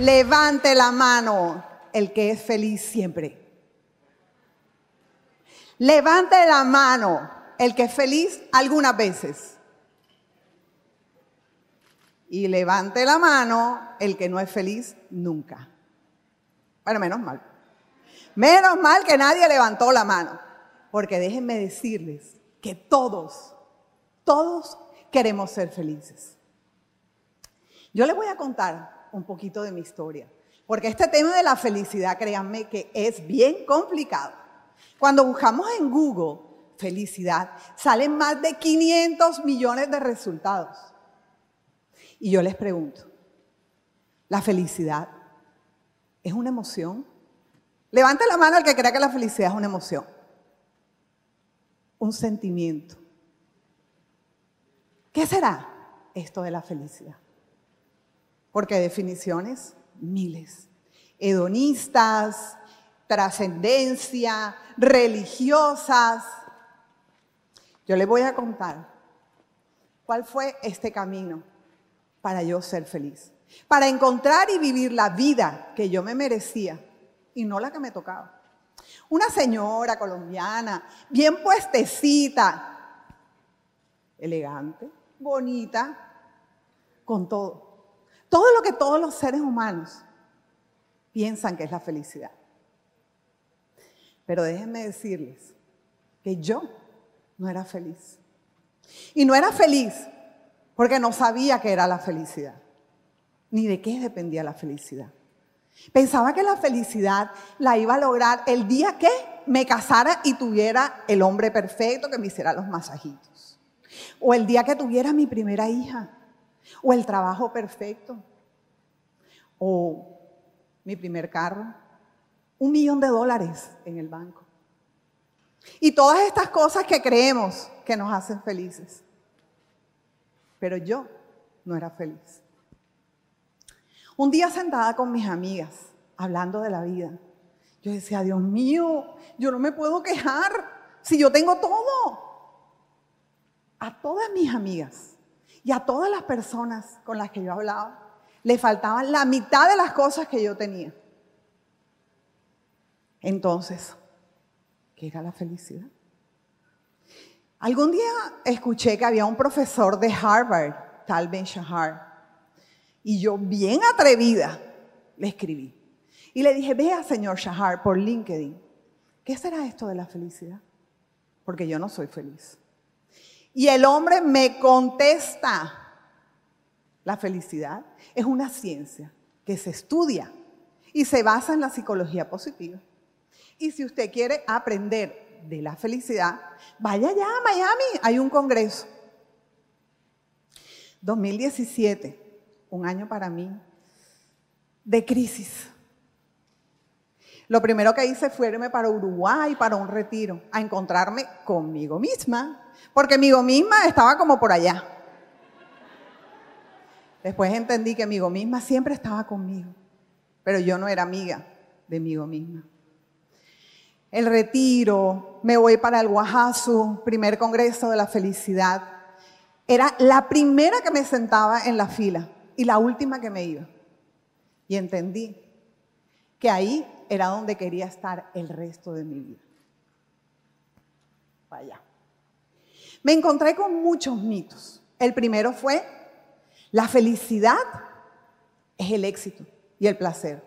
Levante la mano el que es feliz siempre. Levante la mano el que es feliz algunas veces. Y levante la mano el que no es feliz nunca. Bueno, menos mal. Menos mal que nadie levantó la mano. Porque déjenme decirles que todos, todos queremos ser felices. Yo les voy a contar un poquito de mi historia. Porque este tema de la felicidad, créanme que es bien complicado. Cuando buscamos en Google felicidad, salen más de 500 millones de resultados. Y yo les pregunto, ¿la felicidad es una emoción? Levante la mano al que crea que la felicidad es una emoción. Un sentimiento. ¿Qué será esto de la felicidad? Porque definiciones, miles. Hedonistas, trascendencia, religiosas. Yo les voy a contar cuál fue este camino para yo ser feliz, para encontrar y vivir la vida que yo me merecía y no la que me tocaba. Una señora colombiana, bien puestecita, elegante, bonita, con todo. Todo lo que todos los seres humanos piensan que es la felicidad. Pero déjenme decirles que yo no era feliz. Y no era feliz porque no sabía qué era la felicidad, ni de qué dependía la felicidad. Pensaba que la felicidad la iba a lograr el día que me casara y tuviera el hombre perfecto que me hiciera los masajitos. O el día que tuviera mi primera hija. O el trabajo perfecto. O mi primer carro. Un millón de dólares en el banco. Y todas estas cosas que creemos que nos hacen felices pero yo no era feliz. Un día sentada con mis amigas, hablando de la vida, yo decía, Dios mío, yo no me puedo quejar si yo tengo todo. A todas mis amigas y a todas las personas con las que yo hablaba, le faltaban la mitad de las cosas que yo tenía. Entonces, ¿qué era la felicidad? Algún día escuché que había un profesor de Harvard, Tal Ben Shahar, y yo bien atrevida le escribí. Y le dije, vea señor Shahar por LinkedIn, ¿qué será esto de la felicidad? Porque yo no soy feliz. Y el hombre me contesta, la felicidad es una ciencia que se estudia y se basa en la psicología positiva. Y si usted quiere aprender de la felicidad, vaya allá a Miami, hay un congreso. 2017, un año para mí de crisis. Lo primero que hice fue irme para Uruguay, para un retiro, a encontrarme conmigo misma, porque conmigo misma estaba como por allá. Después entendí que amigo misma siempre estaba conmigo, pero yo no era amiga de amigo misma el retiro, me voy para el Oaxaca, primer congreso de la felicidad. Era la primera que me sentaba en la fila y la última que me iba. Y entendí que ahí era donde quería estar el resto de mi vida. Vaya. Me encontré con muchos mitos. El primero fue, la felicidad es el éxito y el placer.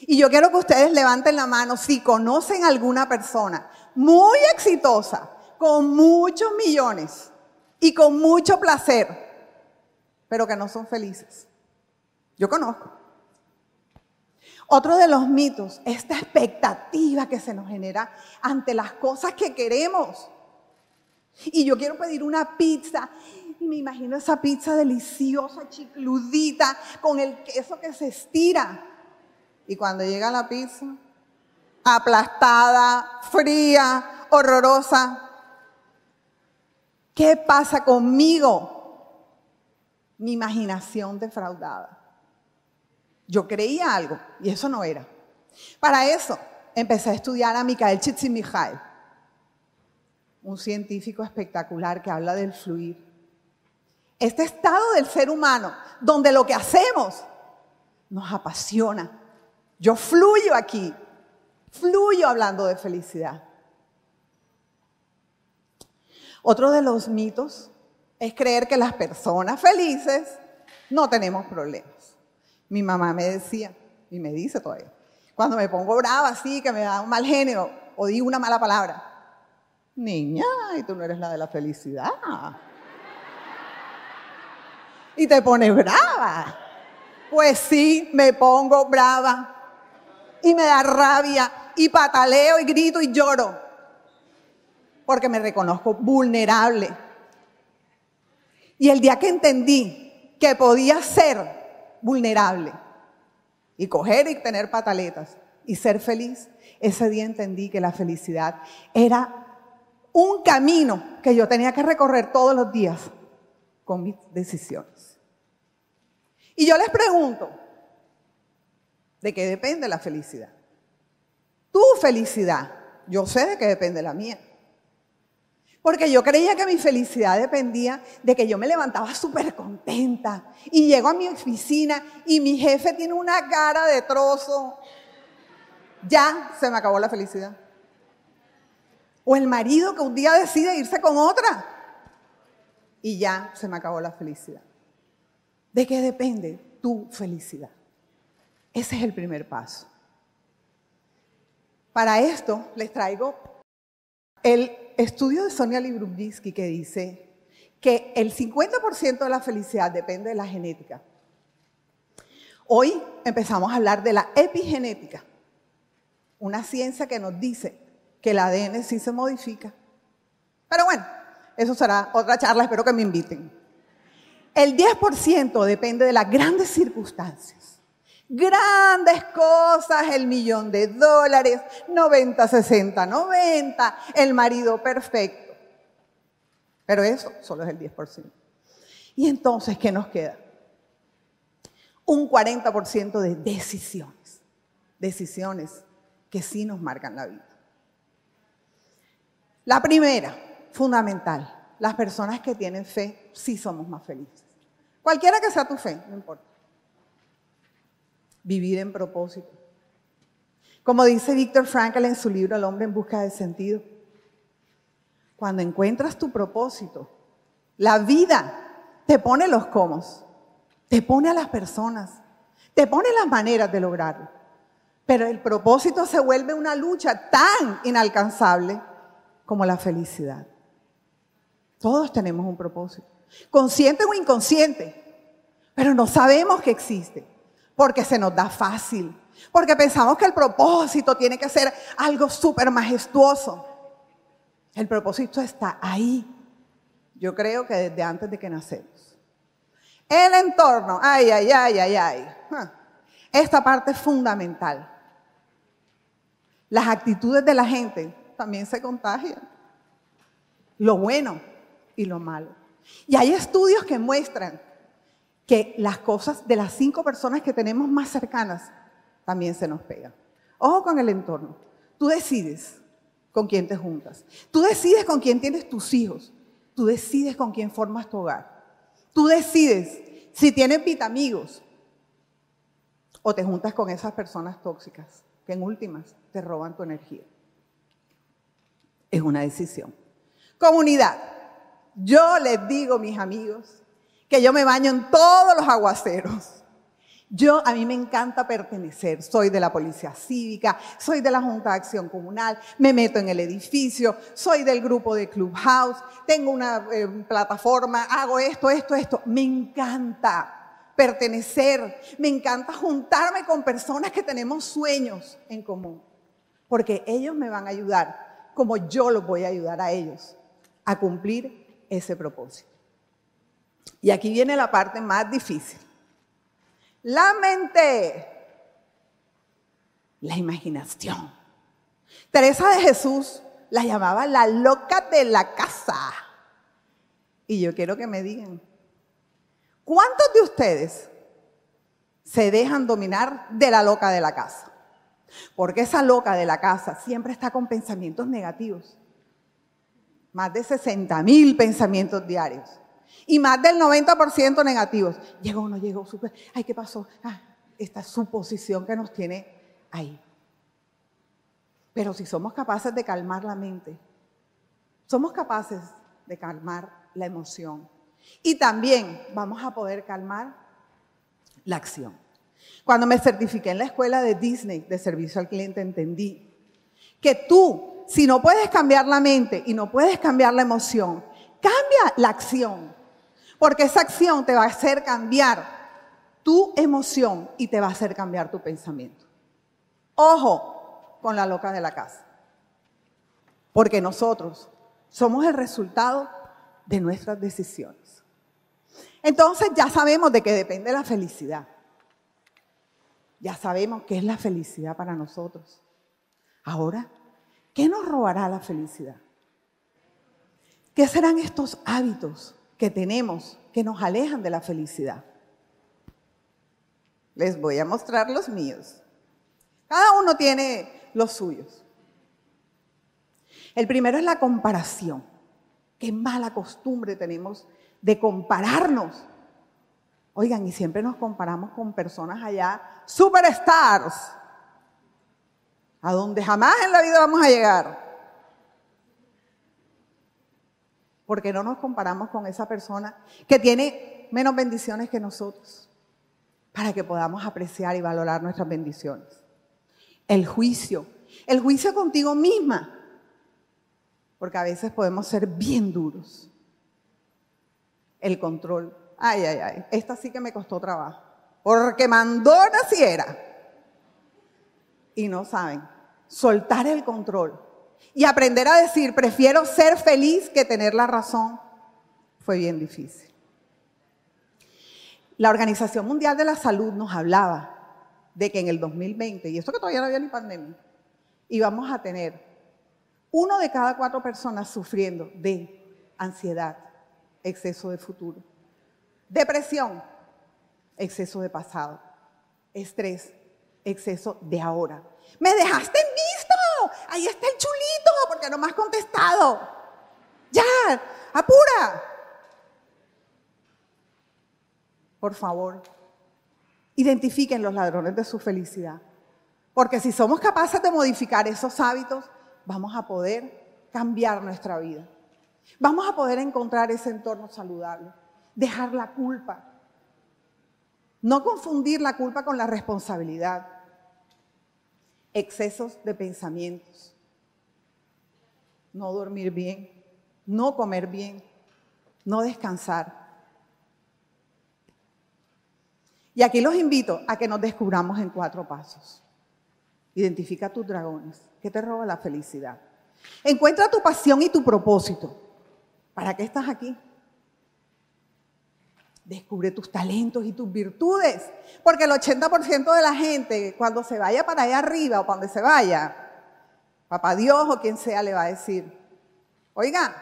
Y yo quiero que ustedes levanten la mano si conocen a alguna persona muy exitosa, con muchos millones y con mucho placer, pero que no son felices. Yo conozco. Otro de los mitos, esta expectativa que se nos genera ante las cosas que queremos. Y yo quiero pedir una pizza y me imagino esa pizza deliciosa, chicludita, con el queso que se estira. Y cuando llega la pizza, aplastada, fría, horrorosa, ¿qué pasa conmigo? Mi imaginación defraudada. Yo creía algo y eso no era. Para eso empecé a estudiar a Mikhail Csikszentmihalyi, un científico espectacular que habla del fluir. Este estado del ser humano, donde lo que hacemos nos apasiona. Yo fluyo aquí, fluyo hablando de felicidad. Otro de los mitos es creer que las personas felices no tenemos problemas. Mi mamá me decía, y me dice todavía, cuando me pongo brava así, que me da un mal genio o digo una mala palabra, niña, y tú no eres la de la felicidad. Y te pones brava. Pues sí, me pongo brava. Y me da rabia. Y pataleo y grito y lloro porque me reconozco vulnerable. Y el día que entendí que podía ser vulnerable y coger y tener pataletas y ser feliz, ese día entendí que la felicidad era un camino que yo tenía que recorrer todos los días con mis decisiones. Y yo les pregunto, ¿de qué depende la felicidad? Tu felicidad, yo sé de qué depende la mía. Porque yo creía que mi felicidad dependía de que yo me levantaba súper contenta y llego a mi oficina y mi jefe tiene una cara de trozo. Ya se me acabó la felicidad. O el marido que un día decide irse con otra y ya se me acabó la felicidad. ¿De qué depende tu felicidad? Ese es el primer paso. Para esto les traigo el estudio de Sonia Librubitsky que dice que el 50% de la felicidad depende de la genética. Hoy empezamos a hablar de la epigenética, una ciencia que nos dice que el ADN sí se modifica. Pero bueno, eso será otra charla, espero que me inviten. El 10% depende de las grandes circunstancias grandes cosas, el millón de dólares, 90, 60, 90, el marido perfecto. Pero eso solo es el 10%. Y entonces, ¿qué nos queda? Un 40% de decisiones. Decisiones que sí nos marcan la vida. La primera, fundamental, las personas que tienen fe sí somos más felices. Cualquiera que sea tu fe, no importa vivir en propósito. Como dice Víctor Frankl en su libro El hombre en busca de sentido, cuando encuentras tu propósito, la vida te pone los cómo, te pone a las personas, te pone las maneras de lograrlo. Pero el propósito se vuelve una lucha tan inalcanzable como la felicidad. Todos tenemos un propósito, consciente o inconsciente, pero no sabemos que existe porque se nos da fácil, porque pensamos que el propósito tiene que ser algo súper majestuoso. El propósito está ahí. Yo creo que desde antes de que nacemos. El entorno, ay, ay, ay, ay, ay. Esta parte es fundamental. Las actitudes de la gente también se contagian. Lo bueno y lo malo. Y hay estudios que muestran que las cosas de las cinco personas que tenemos más cercanas también se nos pegan. Ojo con el entorno. Tú decides con quién te juntas. Tú decides con quién tienes tus hijos. Tú decides con quién formas tu hogar. Tú decides si tienes vitamigos o te juntas con esas personas tóxicas que en últimas te roban tu energía. Una decisión. Comunidad. Yo les digo, mis amigos, que yo me baño en todos los aguaceros. Yo, a mí me encanta pertenecer. Soy de la policía cívica, soy de la Junta de Acción Comunal, me meto en el edificio, soy del grupo de Clubhouse, tengo una eh, plataforma, hago esto, esto, esto. Me encanta pertenecer, me encanta juntarme con personas que tenemos sueños en común, porque ellos me van a ayudar como yo los voy a ayudar a ellos a cumplir ese propósito. Y aquí viene la parte más difícil. La mente, la imaginación. Teresa de Jesús la llamaba la loca de la casa. Y yo quiero que me digan, ¿cuántos de ustedes se dejan dominar de la loca de la casa? Porque esa loca de la casa siempre está con pensamientos negativos. Más de 60 mil pensamientos diarios. Y más del 90% negativos. Llegó, no llegó, super. Ay, ¿qué pasó? Ah, esta suposición que nos tiene ahí. Pero si somos capaces de calmar la mente, somos capaces de calmar la emoción y también vamos a poder calmar la acción. Cuando me certifiqué en la escuela de Disney de servicio al cliente, entendí que tú, si no puedes cambiar la mente y no puedes cambiar la emoción, cambia la acción. Porque esa acción te va a hacer cambiar tu emoción y te va a hacer cambiar tu pensamiento. Ojo con la loca de la casa. Porque nosotros somos el resultado de nuestras decisiones. Entonces ya sabemos de qué depende la felicidad. Ya sabemos qué es la felicidad para nosotros. Ahora, ¿qué nos robará la felicidad? ¿Qué serán estos hábitos que tenemos que nos alejan de la felicidad? Les voy a mostrar los míos. Cada uno tiene los suyos. El primero es la comparación. Qué mala costumbre tenemos de compararnos. Oigan, y siempre nos comparamos con personas allá, superstars, a donde jamás en la vida vamos a llegar. Porque no nos comparamos con esa persona que tiene menos bendiciones que nosotros, para que podamos apreciar y valorar nuestras bendiciones. El juicio, el juicio contigo misma, porque a veces podemos ser bien duros. El control, ay, ay, ay, esta sí que me costó trabajo, porque mandó naciera. Y no saben, soltar el control. Y aprender a decir, prefiero ser feliz que tener la razón, fue bien difícil. La Organización Mundial de la Salud nos hablaba de que en el 2020, y esto que todavía no había ni pandemia, íbamos a tener uno de cada cuatro personas sufriendo de ansiedad, exceso de futuro, depresión, exceso de pasado, estrés, exceso de ahora. Me dejaste en visto, ahí está el chulito, porque no me has contestado. Ya, apura. Por favor, identifiquen los ladrones de su felicidad. Porque si somos capaces de modificar esos hábitos, vamos a poder cambiar nuestra vida. Vamos a poder encontrar ese entorno saludable, dejar la culpa. No confundir la culpa con la responsabilidad. Excesos de pensamientos. No dormir bien, no comer bien, no descansar. Y aquí los invito a que nos descubramos en cuatro pasos. Identifica tus dragones. ¿Qué te roba la felicidad? Encuentra tu pasión y tu propósito. ¿Para qué estás aquí? Descubre tus talentos y tus virtudes. Porque el 80% de la gente, cuando se vaya para allá arriba o cuando se vaya, papá Dios o quien sea, le va a decir, oiga,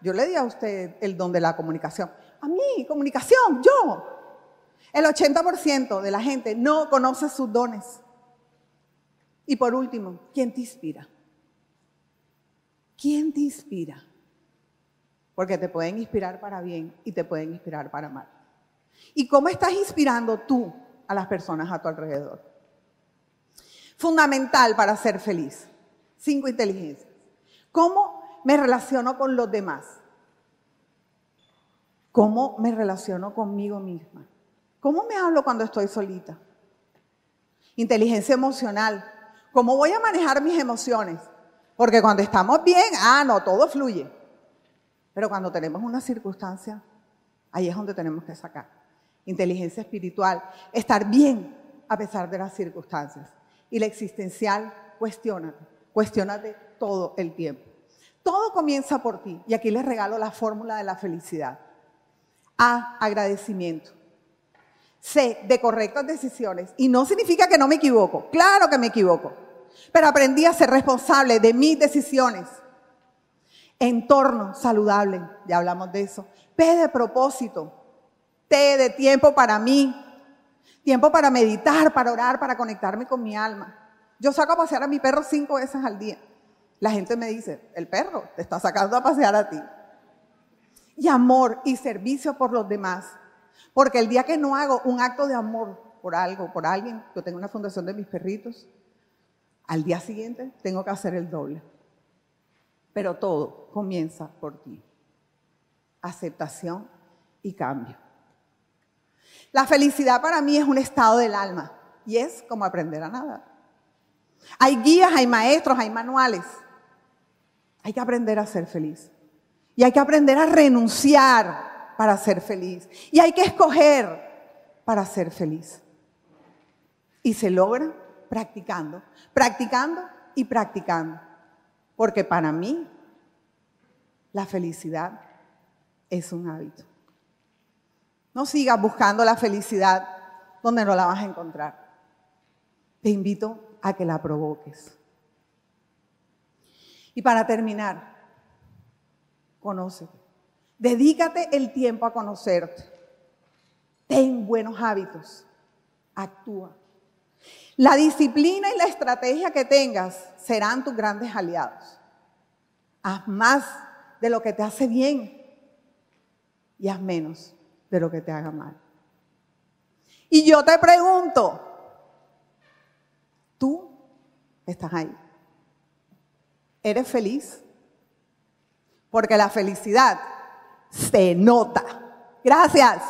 yo le di a usted el don de la comunicación. A mí, comunicación, yo. El 80% de la gente no conoce sus dones. Y por último, ¿quién te inspira? ¿Quién te inspira? Porque te pueden inspirar para bien y te pueden inspirar para mal. ¿Y cómo estás inspirando tú a las personas a tu alrededor? Fundamental para ser feliz. Cinco inteligencias. ¿Cómo me relaciono con los demás? ¿Cómo me relaciono conmigo misma? ¿Cómo me hablo cuando estoy solita? Inteligencia emocional. ¿Cómo voy a manejar mis emociones? Porque cuando estamos bien, ah, no, todo fluye. Pero cuando tenemos una circunstancia, ahí es donde tenemos que sacar. Inteligencia espiritual, estar bien a pesar de las circunstancias. Y la existencial, cuestiónate, cuestiónate todo el tiempo. Todo comienza por ti. Y aquí les regalo la fórmula de la felicidad. A, agradecimiento. C, de correctas decisiones. Y no significa que no me equivoco. Claro que me equivoco. Pero aprendí a ser responsable de mis decisiones. Entorno saludable, ya hablamos de eso. P de propósito. T de tiempo para mí. Tiempo para meditar, para orar, para conectarme con mi alma. Yo saco a pasear a mi perro cinco veces al día. La gente me dice, el perro te está sacando a pasear a ti. Y amor y servicio por los demás. Porque el día que no hago un acto de amor por algo, por alguien, yo tengo una fundación de mis perritos, al día siguiente tengo que hacer el doble. Pero todo comienza por ti. Aceptación y cambio. La felicidad para mí es un estado del alma y es como aprender a nadar. Hay guías, hay maestros, hay manuales. Hay que aprender a ser feliz. Y hay que aprender a renunciar para ser feliz. Y hay que escoger para ser feliz. Y se logra practicando, practicando y practicando. Porque para mí la felicidad es un hábito. No sigas buscando la felicidad donde no la vas a encontrar. Te invito a que la provoques. Y para terminar, conócete. Dedícate el tiempo a conocerte. Ten buenos hábitos. Actúa. La disciplina y la estrategia que tengas serán tus grandes aliados. Haz más de lo que te hace bien y haz menos de lo que te haga mal. Y yo te pregunto, tú estás ahí. ¿Eres feliz? Porque la felicidad se nota. Gracias.